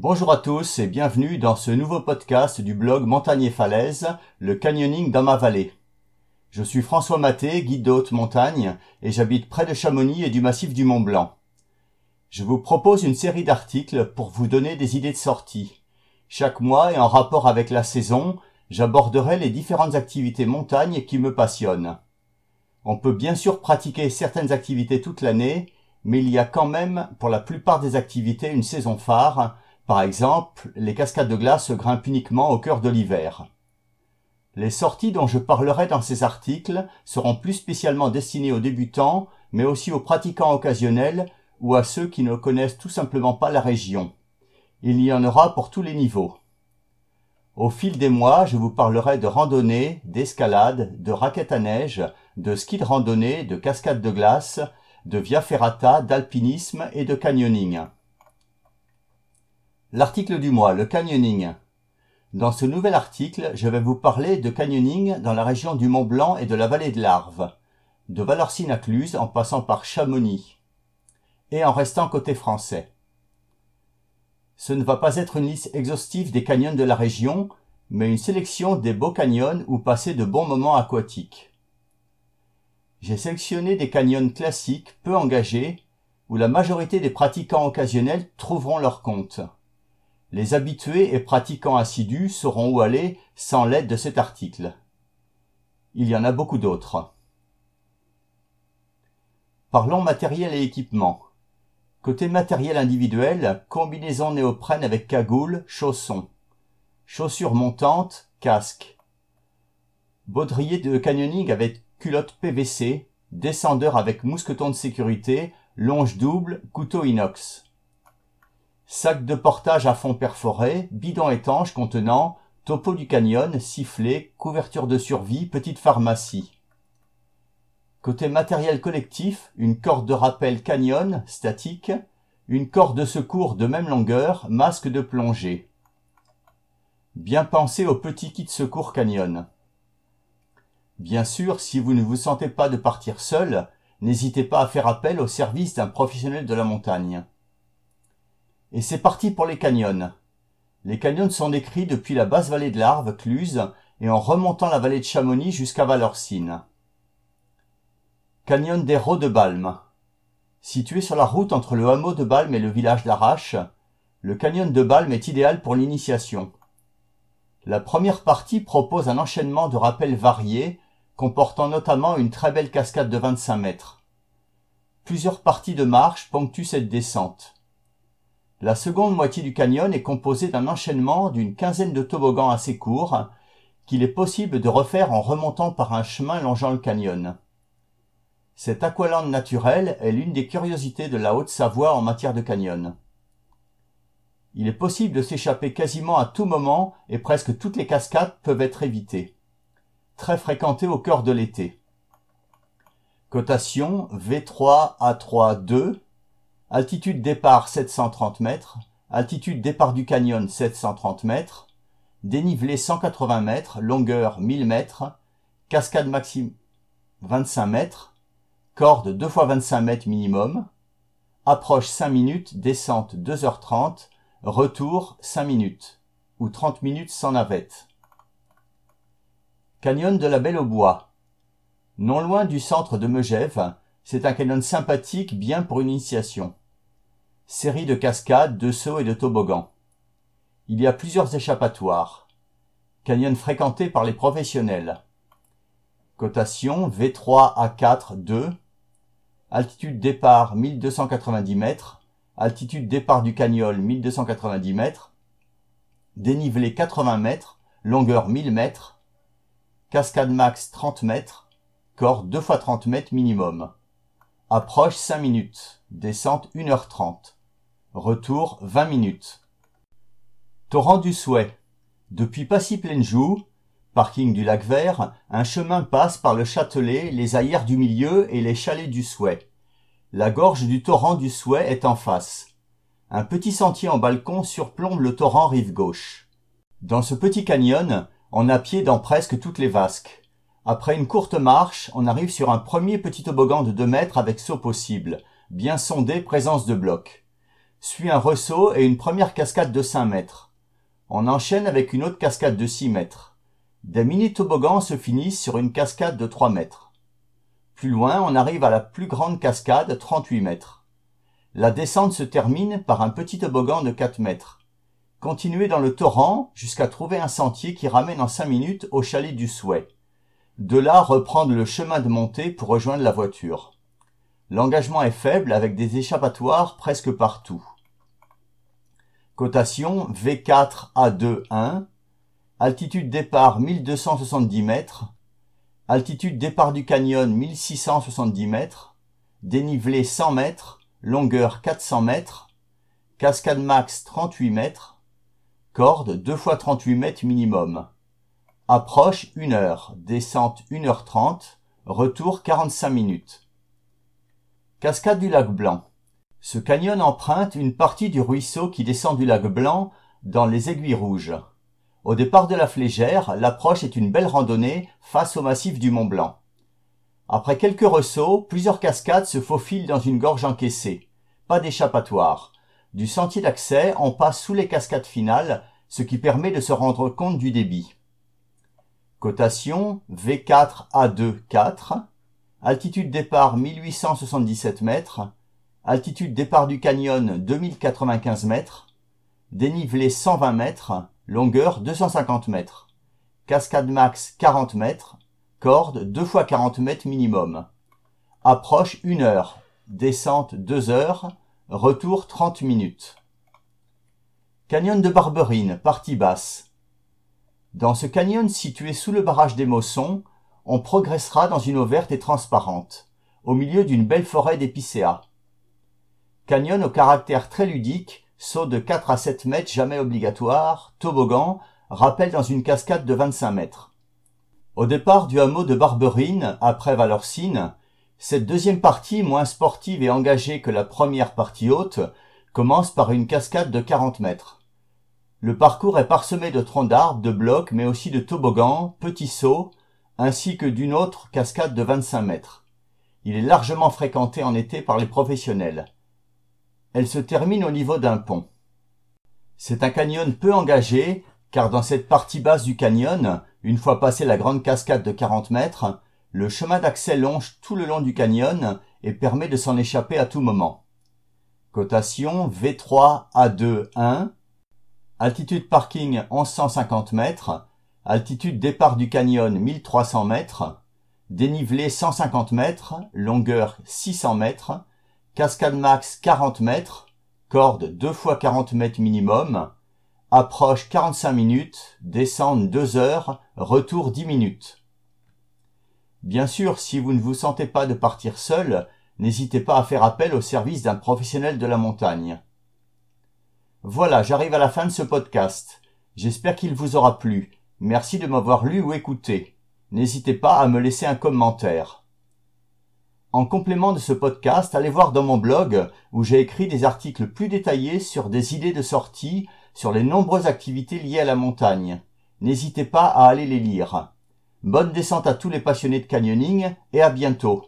Bonjour à tous et bienvenue dans ce nouveau podcast du blog Montagne et Falaise, le canyoning dans ma vallée. Je suis François Maté, guide de haute montagne, et j'habite près de Chamonix et du massif du Mont Blanc. Je vous propose une série d'articles pour vous donner des idées de sortie. Chaque mois et en rapport avec la saison, j'aborderai les différentes activités montagne qui me passionnent. On peut bien sûr pratiquer certaines activités toute l'année, mais il y a quand même, pour la plupart des activités, une saison phare, par exemple, les cascades de glace grimpent uniquement au cœur de l'hiver. Les sorties dont je parlerai dans ces articles seront plus spécialement destinées aux débutants, mais aussi aux pratiquants occasionnels ou à ceux qui ne connaissent tout simplement pas la région. Il y en aura pour tous les niveaux. Au fil des mois, je vous parlerai de randonnée, d'escalade, de raquettes à neige, de ski de randonnée, de cascades de glace, de via ferrata, d'alpinisme et de canyoning. L'article du mois, le canyoning. Dans ce nouvel article, je vais vous parler de canyoning dans la région du Mont Blanc et de la vallée de l'Arve, de Valorcine à Cluse en passant par Chamonix, et en restant côté français. Ce ne va pas être une liste exhaustive des canyons de la région, mais une sélection des beaux canyons où passer de bons moments aquatiques. J'ai sélectionné des canyons classiques, peu engagés, où la majorité des pratiquants occasionnels trouveront leur compte. Les habitués et pratiquants assidus sauront où aller sans l'aide de cet article. Il y en a beaucoup d'autres. Parlons matériel et équipement. Côté matériel individuel, combinaison néoprène avec cagoule, chaussons. Chaussures montantes, casque. Baudrier de canyoning avec culotte PVC, descendeur avec mousqueton de sécurité, longe double, couteau inox sac de portage à fond perforé, bidon étanche contenant topo du canyon, sifflet, couverture de survie, petite pharmacie. Côté matériel collectif, une corde de rappel canyon, statique, une corde de secours de même longueur, masque de plongée. Bien penser au petit kit secours canyon. Bien sûr, si vous ne vous sentez pas de partir seul, n'hésitez pas à faire appel au service d'un professionnel de la montagne. Et c'est parti pour les canyons. Les canyons sont décrits depuis la basse vallée de l'Arve, Cluse, et en remontant la vallée de Chamonix jusqu'à Valorcine. Canyon des Rots de Balme. Situé sur la route entre le hameau de Balme et le village d'Arrache, le canyon de Balme est idéal pour l'initiation. La première partie propose un enchaînement de rappels variés, comportant notamment une très belle cascade de 25 mètres. Plusieurs parties de marche ponctuent cette descente. La seconde moitié du canyon est composée d'un enchaînement d'une quinzaine de toboggans assez courts qu'il est possible de refaire en remontant par un chemin longeant le canyon. Cet aqualand naturel est l'une des curiosités de la Haute-Savoie en matière de canyon. Il est possible de s'échapper quasiment à tout moment et presque toutes les cascades peuvent être évitées. Très fréquentées au cœur de l'été. Cotation V3 A3 2 Altitude départ 730 mètres. Altitude départ du canyon 730 mètres. Dénivelé 180 mètres. Longueur 1000 mètres. Cascade maximum 25 mètres. Corde 2 fois 25 mètres minimum. Approche 5 minutes. Descente 2h30. Retour 5 minutes. Ou 30 minutes sans navette. Canyon de la Belle au Bois. Non loin du centre de Megève, c'est un canyon sympathique bien pour une initiation. Série de cascades, de sauts et de toboggans. Il y a plusieurs échappatoires. Canyon fréquenté par les professionnels. Cotation V3 A4 2. Altitude départ 1290 mètres. Altitude départ du canyon 1290 mètres. Dénivelé 80 mètres. Longueur 1000 mètres. Cascade max 30 mètres. Corde 2 fois 30 mètres minimum. Approche 5 minutes. Descente 1h30. Retour 20 minutes. Torrent du Souhait. Depuis Passy-Pleine-Joux, parking du lac Vert, un chemin passe par le Châtelet, les ailleurs du milieu et les chalets du Souhait. La gorge du torrent du Souhait est en face. Un petit sentier en balcon surplombe le torrent rive gauche. Dans ce petit canyon, on a pied dans presque toutes les vasques. Après une courte marche, on arrive sur un premier petit toboggan de 2 mètres avec saut possible. Bien sondé, présence de blocs. Suit un ressaut et une première cascade de 5 mètres. On enchaîne avec une autre cascade de 6 mètres. Des mini-toboggans se finissent sur une cascade de 3 mètres. Plus loin, on arrive à la plus grande cascade, 38 mètres. La descente se termine par un petit toboggan de 4 mètres. Continuez dans le torrent jusqu'à trouver un sentier qui ramène en 5 minutes au chalet du souhait. De là, reprendre le chemin de montée pour rejoindre la voiture. L'engagement est faible avec des échappatoires presque partout. Cotation V4 A2 1. Altitude départ 1270 mètres. Altitude départ du canyon 1670 mètres. Dénivelé 100 mètres. Longueur 400 mètres. Cascade max 38 mètres. Corde 2 fois 38 mètres minimum. Approche 1 heure. Descente 1 heure 30. Retour 45 minutes. Cascade du lac Blanc. Ce canyon emprunte une partie du ruisseau qui descend du lac Blanc dans les Aiguilles Rouges. Au départ de la Flégère, l'approche est une belle randonnée face au massif du Mont Blanc. Après quelques ressauts, plusieurs cascades se faufilent dans une gorge encaissée. Pas d'échappatoire. Du sentier d'accès, on passe sous les cascades finales, ce qui permet de se rendre compte du débit. Cotation V4 A2 4. Altitude départ 1877 mètres. Altitude départ du canyon 2095 mètres. Dénivelé 120 mètres. Longueur 250 mètres. Cascade max 40 mètres. Corde 2 fois 40 mètres minimum. Approche 1 heure. Descente 2 heures. Retour 30 minutes. Canyon de Barberine, partie basse. Dans ce canyon situé sous le barrage des Mossons, on progressera dans une eau verte et transparente, au milieu d'une belle forêt d'épicéas. Canyon au caractère très ludique, saut de 4 à 7 mètres jamais obligatoire, toboggan, rappel dans une cascade de 25 mètres. Au départ du hameau de Barberine, après Valorcine, cette deuxième partie, moins sportive et engagée que la première partie haute, commence par une cascade de 40 mètres. Le parcours est parsemé de troncs d'arbres, de blocs, mais aussi de toboggans, petits sauts, ainsi que d'une autre cascade de 25 mètres. Il est largement fréquenté en été par les professionnels. Elle se termine au niveau d'un pont. C'est un canyon peu engagé, car dans cette partie basse du canyon, une fois passé la grande cascade de 40 mètres, le chemin d'accès longe tout le long du canyon et permet de s'en échapper à tout moment. Cotation V3 A2 1. Altitude parking 1150 mètres. Altitude départ du canyon 1300 mètres, dénivelé 150 mètres, longueur 600 mètres, cascade max 40 mètres, corde 2 fois 40 mètres minimum, approche 45 minutes, descente 2 heures, retour 10 minutes. Bien sûr, si vous ne vous sentez pas de partir seul, n'hésitez pas à faire appel au service d'un professionnel de la montagne. Voilà, j'arrive à la fin de ce podcast. J'espère qu'il vous aura plu. Merci de m'avoir lu ou écouté. N'hésitez pas à me laisser un commentaire. En complément de ce podcast, allez voir dans mon blog où j'ai écrit des articles plus détaillés sur des idées de sortie, sur les nombreuses activités liées à la montagne. N'hésitez pas à aller les lire. Bonne descente à tous les passionnés de canyoning et à bientôt.